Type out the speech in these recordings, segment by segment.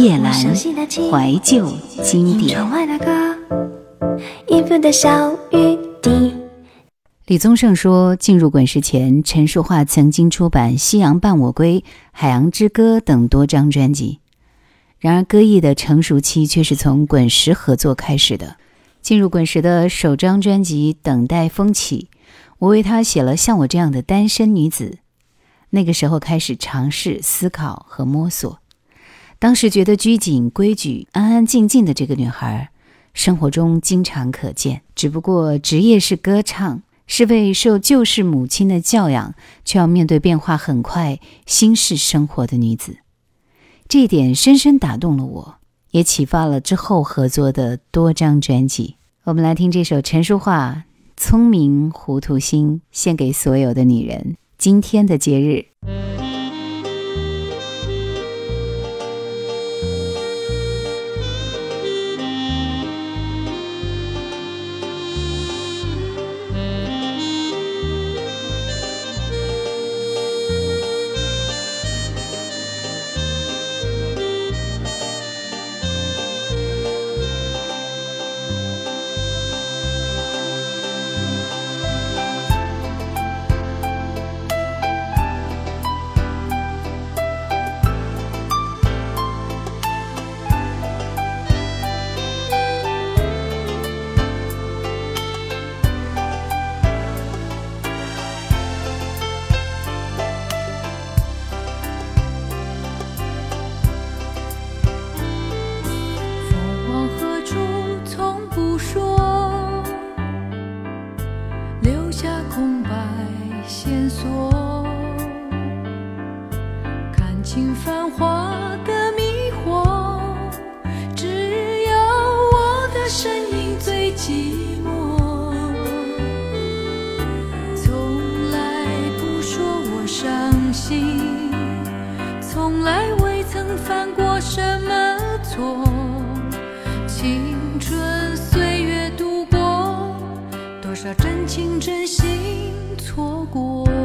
叶阑怀旧经典。李宗盛说，进入滚石前，陈淑桦曾经出版《夕阳伴我归》《海洋之歌》等多张专辑。然而，歌艺的成熟期却是从滚石合作开始的。进入滚石的首张专辑《等待风起》，我为他写了《像我这样的单身女子》。那个时候开始尝试思考和摸索。当时觉得拘谨、规矩、安安静静的这个女孩，生活中经常可见。只不过职业是歌唱。是位受旧式母亲的教养，却要面对变化很快新式生活的女子，这一点深深打动了我，也启发了之后合作的多张专辑。我们来听这首陈淑桦《聪明糊涂心》，献给所有的女人。今天的节日。过。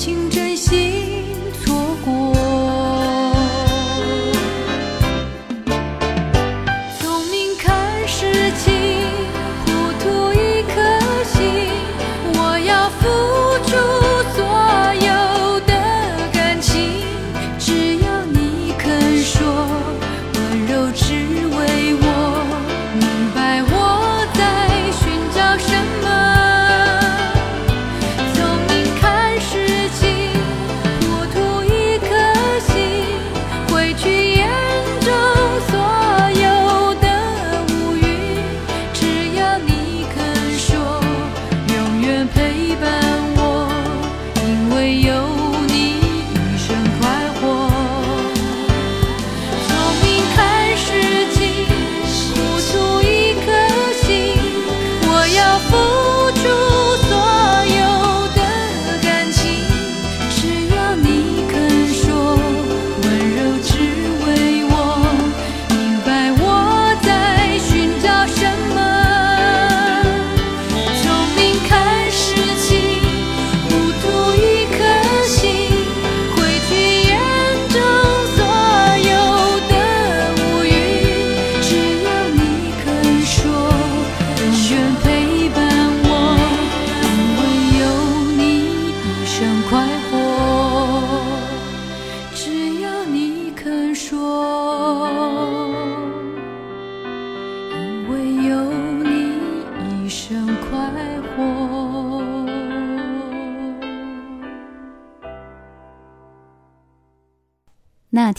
请珍惜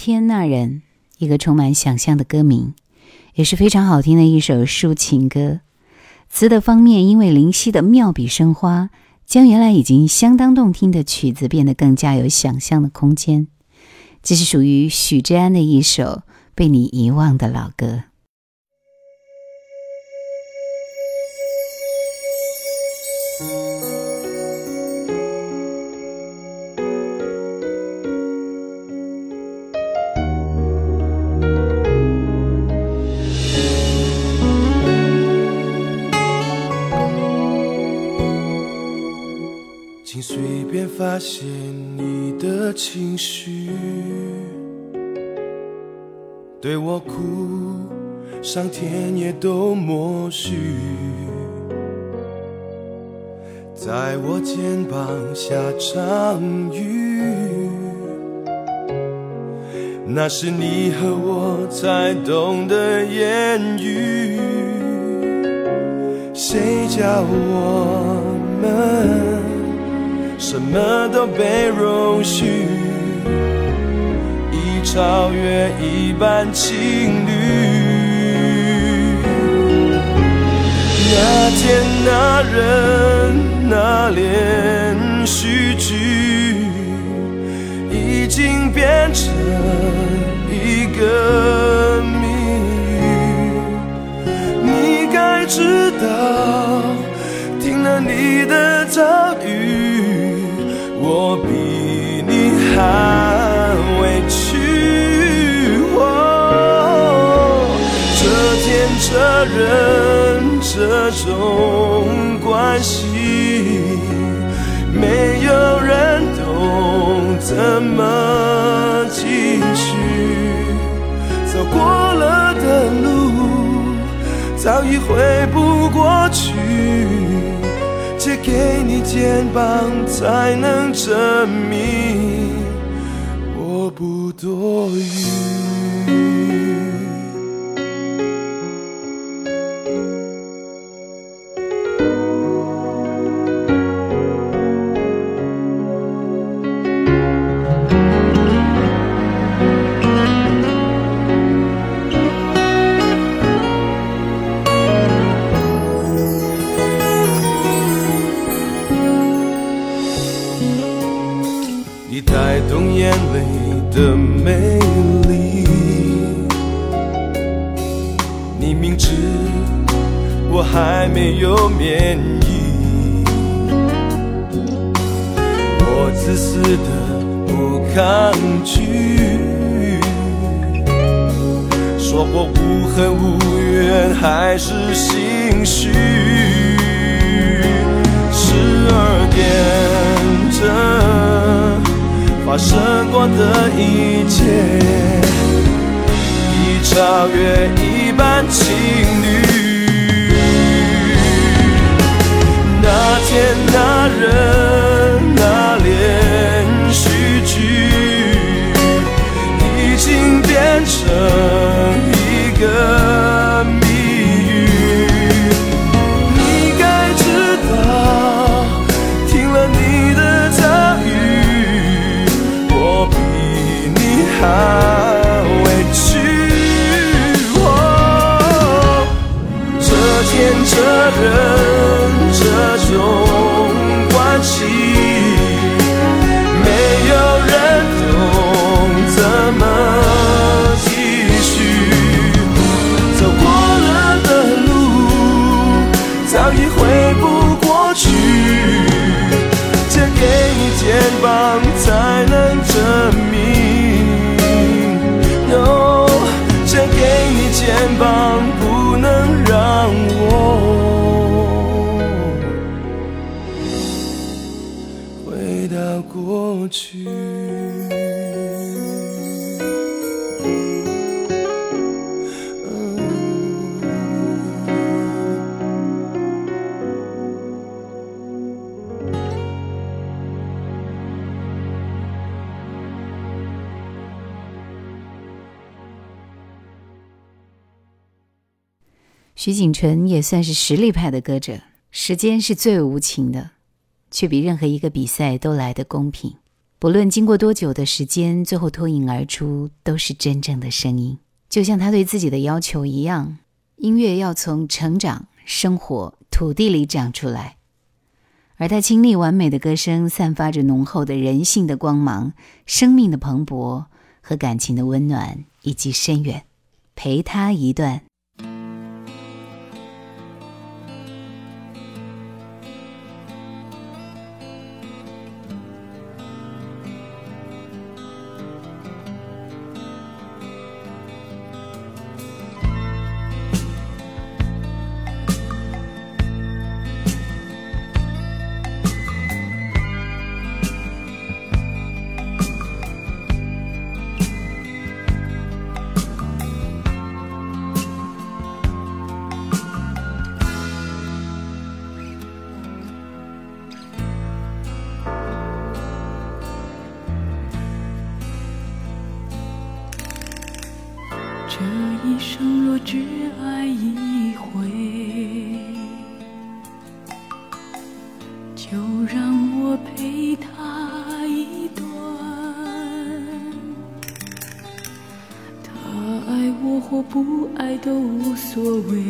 天那人，一个充满想象的歌名，也是非常好听的一首抒情歌。词的方面，因为林夕的妙笔生花，将原来已经相当动听的曲子变得更加有想象的空间。这是属于许志安的一首被你遗忘的老歌。现你的情绪，对我哭，上天也都默许，在我肩膀下场雨，那是你和我才懂的言语，谁叫我们？什么都被容许，已超越一般情侣。那天那人那连续剧，已经变成一个谜语。你该知道，听了你的遭遇。我比你还委屈，这天这人这种关系，没有人懂怎么继续。走过了的路，早已回不过去。给你肩膀，才能证明我不多余。美丽，你明知我还没有免疫，我自私的不抗拒，说过无恨无怨还是心虚，十二点整。发生过的一切，已超越一般情侣。那天那人那连续剧，已经变成徐锦纯也算是实力派的歌者。时间是最无情的，却比任何一个比赛都来得公平。不论经过多久的时间，最后脱颖而出都是真正的声音。就像他对自己的要求一样，音乐要从成长、生活、土地里长出来。而他清丽完美的歌声，散发着浓厚的人性的光芒、生命的蓬勃和感情的温暖以及深远。陪他一段。这一生若只爱一回就让我陪他一段。他爱我或不爱都无所谓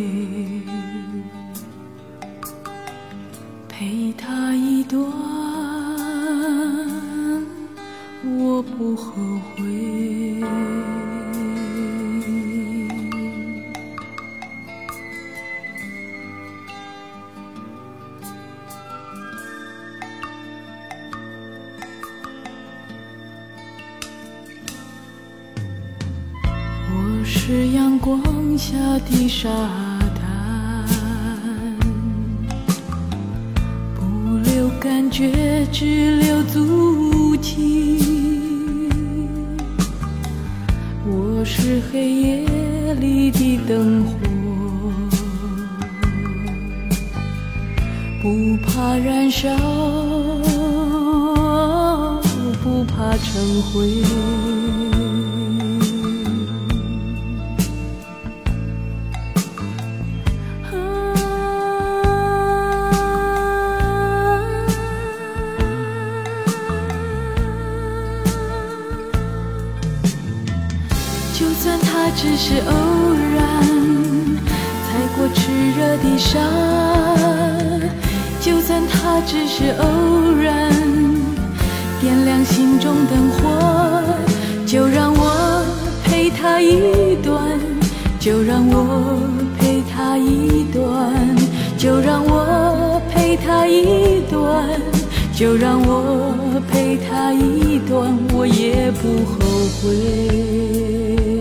是阳光下的沙滩，不留感觉，只留足迹。我是黑夜里的灯火，不怕燃烧，不怕成灰。就算他只是偶然踩过炽热的沙，就算它只是偶然点亮心中灯火，就让我陪他一段，就让我陪他一段，就让我陪他一段，就让我陪他一段，我也不后悔。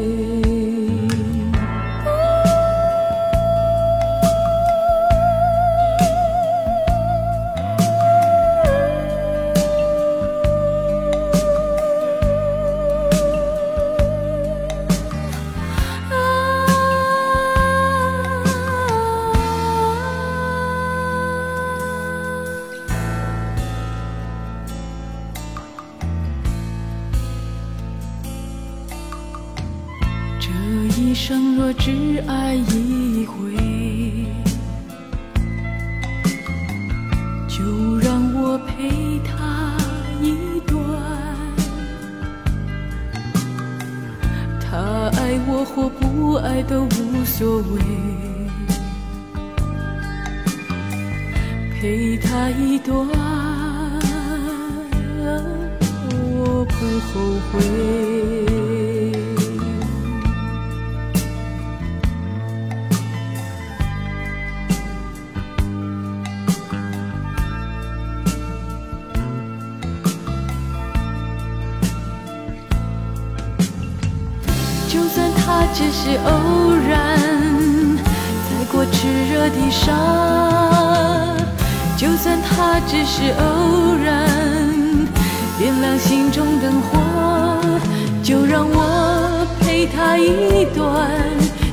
是偶然踩过炽热的沙。就算他只是偶然点亮心中灯火，就让我陪他一段，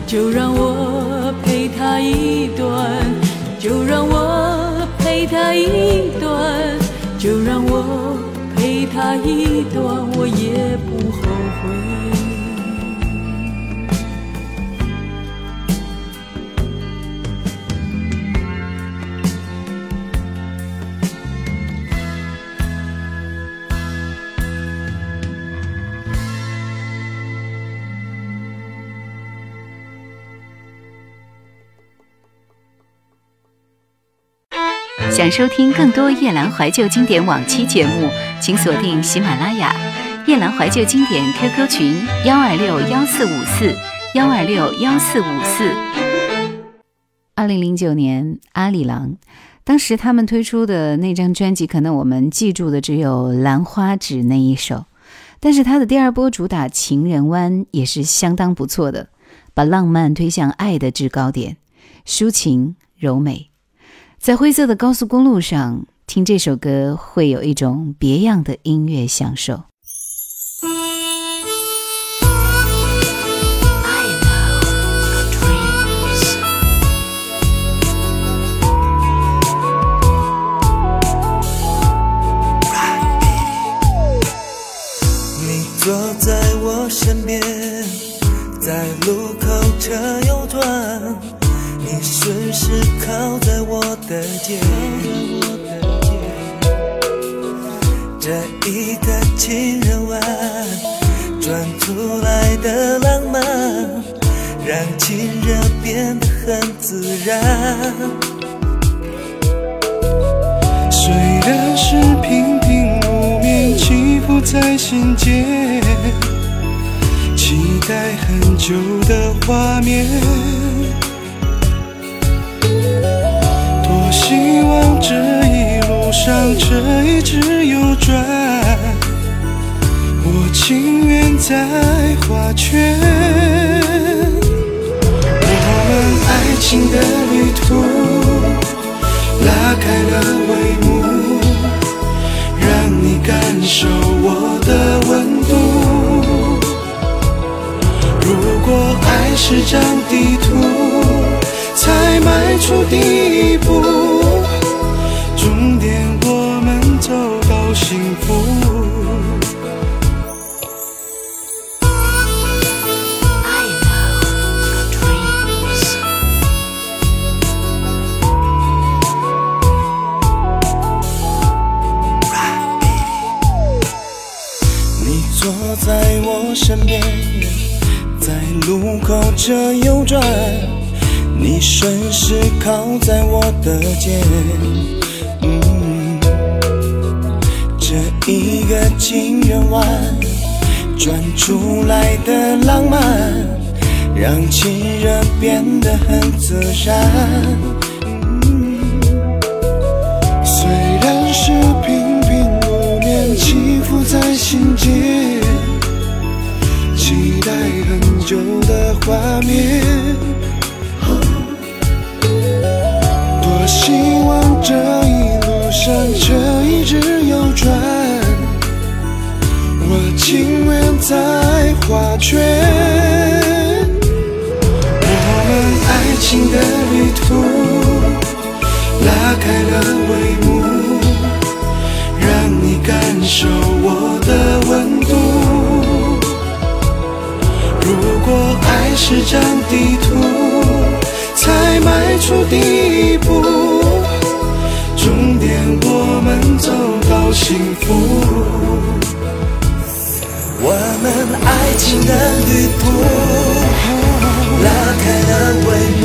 就让我陪他一段，就让我陪他一段，就让我陪他一段，我也想收听更多夜兰怀旧经典往期节目，请锁定喜马拉雅夜兰怀旧经典 QQ 群幺二六幺四五四幺二六幺四五四。二零零九年，阿里郎，当时他们推出的那张专辑，可能我们记住的只有《兰花指》那一首，但是他的第二波主打《情人湾》也是相当不错的，把浪漫推向爱的制高点，抒情柔美。在灰色的高速公路上听这首歌，会有一种别样的音乐享受。你坐在我身边，在路口车的肩。这一个情人湾，转出来的浪漫，让情热变得很自然。虽然是平平无名，起伏在心间，期待很久的画面。这一路上车一直右转，我情愿在画圈。我们爱情的旅途。拉开了帷幕，让你感受我的温度。如果爱是张地图，才迈出第一步，的肩。这一个情人弯，转出来的浪漫，让情人变得很自然。虽然是平平无念，起伏在心间，期待很久的画面。拉开了帷幕，让你感受我的温度。如果爱是张地图，才迈出第一步，终点我们走到幸福。我们爱情的旅途，拉开了帷幕，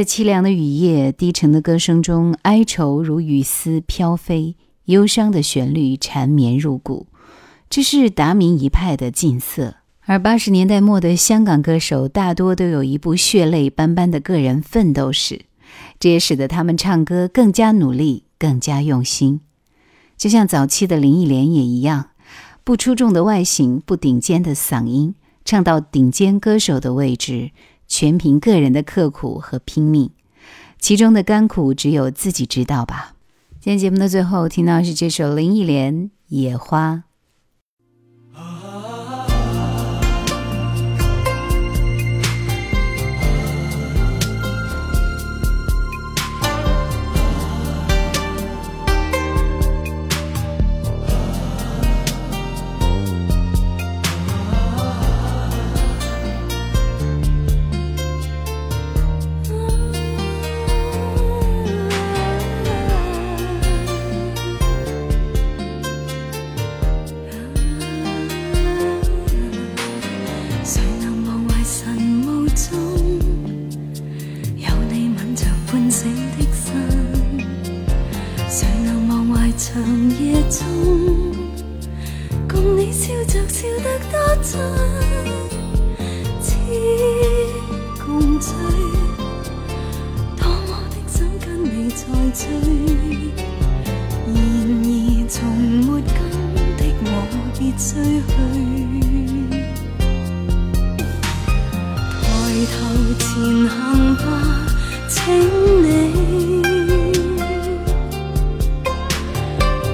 在凄凉的雨夜，低沉的歌声中，哀愁如雨丝飘飞，忧伤的旋律缠绵入骨。这是达明一派的劲色。而八十年代末的香港歌手大多都有一部血泪斑斑的个人奋斗史，这也使得他们唱歌更加努力、更加用心。就像早期的林忆莲也一样，不出众的外形，不顶尖的嗓音，唱到顶尖歌手的位置。全凭个人的刻苦和拼命，其中的甘苦只有自己知道吧。今天节目的最后，听到是这首林忆莲《野花》。「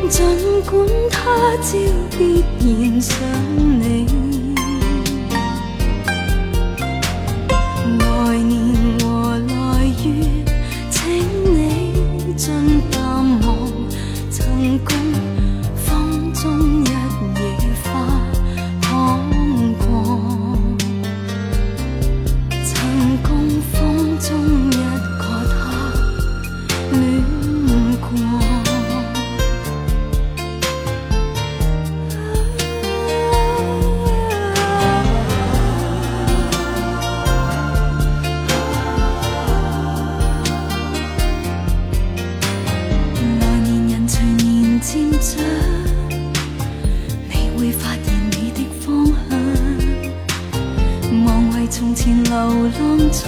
尽管他朝必然想你，会发现你的方向。忘为从前流浪中，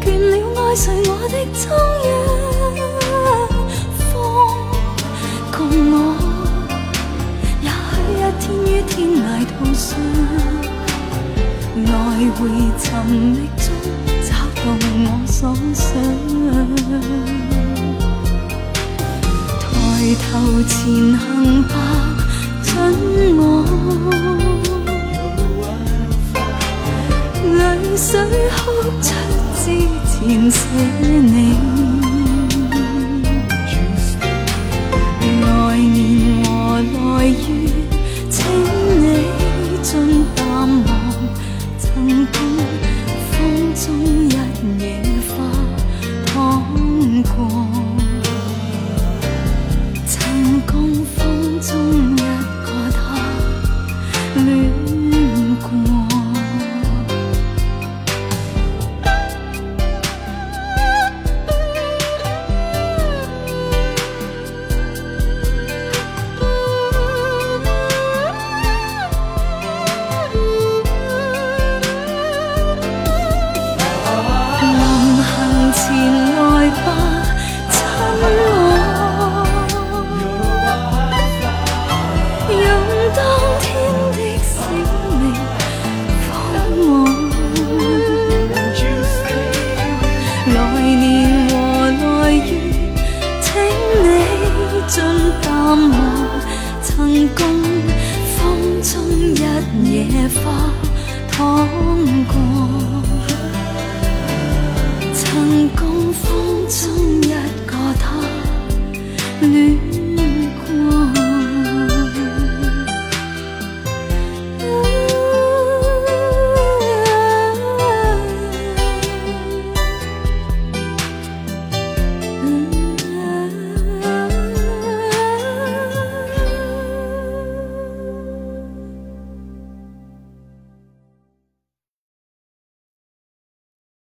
倦了爱谁我的踪影。风共我，也许一天于天涯途上，来回寻觅中找到我所想。抬头前行吧，等我，泪水哭出之前写你。来年和来月，曾共风中一野花。